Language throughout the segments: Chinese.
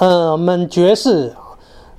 呃，我们爵士，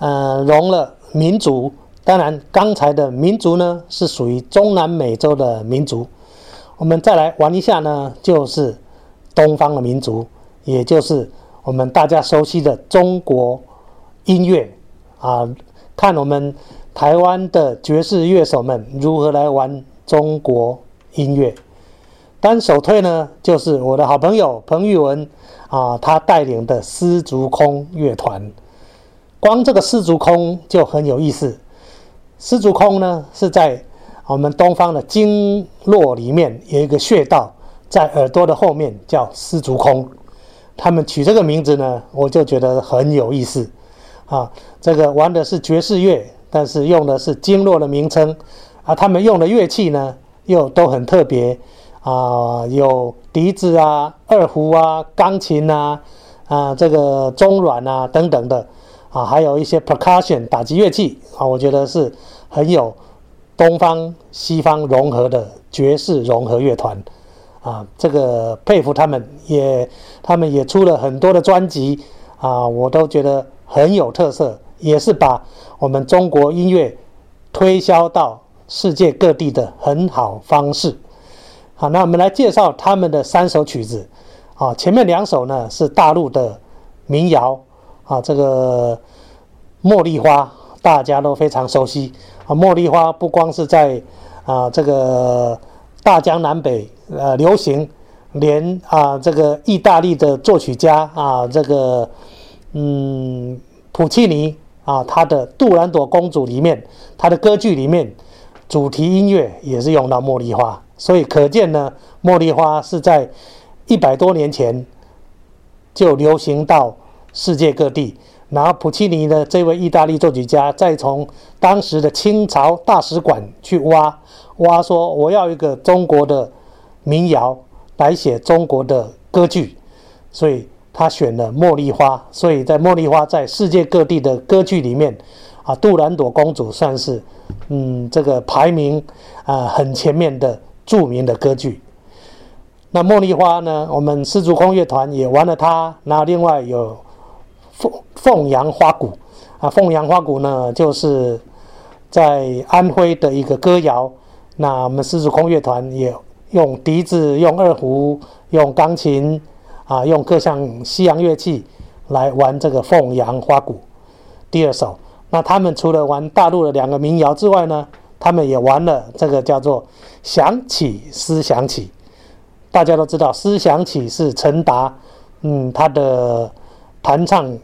呃，融了民族。当然，刚才的民族呢是属于中南美洲的民族。我们再来玩一下呢，就是东方的民族，也就是我们大家熟悉的中国音乐啊。看我们台湾的爵士乐手们如何来玩中国音乐。单手推呢，就是我的好朋友彭玉文啊，他带领的丝竹空乐团。光这个丝竹空就很有意思。丝竹空呢是在我们东方的经络里面有一个穴道，在耳朵的后面叫丝竹空。他们取这个名字呢，我就觉得很有意思啊。这个玩的是爵士乐，但是用的是经络的名称啊。他们用的乐器呢，又都很特别。啊，有笛子啊、二胡啊、钢琴啊、啊这个中阮啊等等的啊，还有一些 percussion 打击乐器啊，我觉得是很有东方西方融合的爵士融合乐团啊，这个佩服他们，也他们也出了很多的专辑啊，我都觉得很有特色，也是把我们中国音乐推销到世界各地的很好方式。好，那我们来介绍他们的三首曲子。啊，前面两首呢是大陆的民谣。啊，这个《茉莉花》大家都非常熟悉。啊，《茉莉花》不光是在啊这个大江南北呃流行，连啊这个意大利的作曲家啊这个嗯普契尼啊他的《杜兰朵公主》里面，他的歌剧里面主题音乐也是用到《茉莉花》。所以可见呢，茉莉花是在一百多年前就流行到世界各地。然后普契尼的这位意大利作曲家，再从当时的清朝大使馆去挖挖，说我要一个中国的民谣来写中国的歌剧，所以他选了茉莉花。所以在茉莉花在世界各地的歌剧里面，啊，杜兰朵公主算是嗯这个排名啊很前面的。著名的歌剧，那茉莉花呢？我们丝竹空乐团也玩了它。那另外有凤凤阳花鼓啊，凤阳花鼓呢，就是在安徽的一个歌谣。那我们丝竹空乐团也用笛子、用二胡、用钢琴啊，用各项西洋乐器来玩这个凤阳花鼓。第二首，那他们除了玩大陆的两个民谣之外呢？他们也玩了这个叫做“想起思想起”，大家都知道“思想起”是陈达，嗯，他的弹唱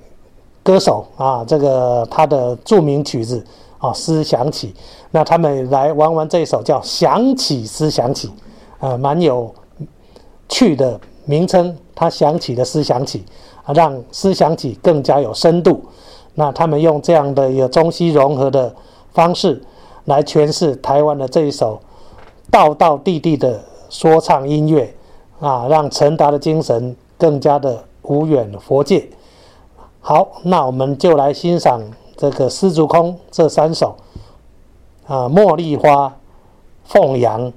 歌手啊，这个他的著名曲子啊，“思想起”。那他们来玩玩这一首叫“想起思想起”，啊，蛮有趣的名称。他想起的“思想起”，啊，让“思想起”更加有深度。那他们用这样的一个中西融合的方式。来诠释台湾的这一首道道地地的说唱音乐啊，让陈达的精神更加的无远佛界。好，那我们就来欣赏这个丝竹空这三首啊，茉莉花、凤阳、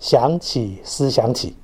想起思想起。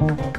Mm-hmm.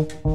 Música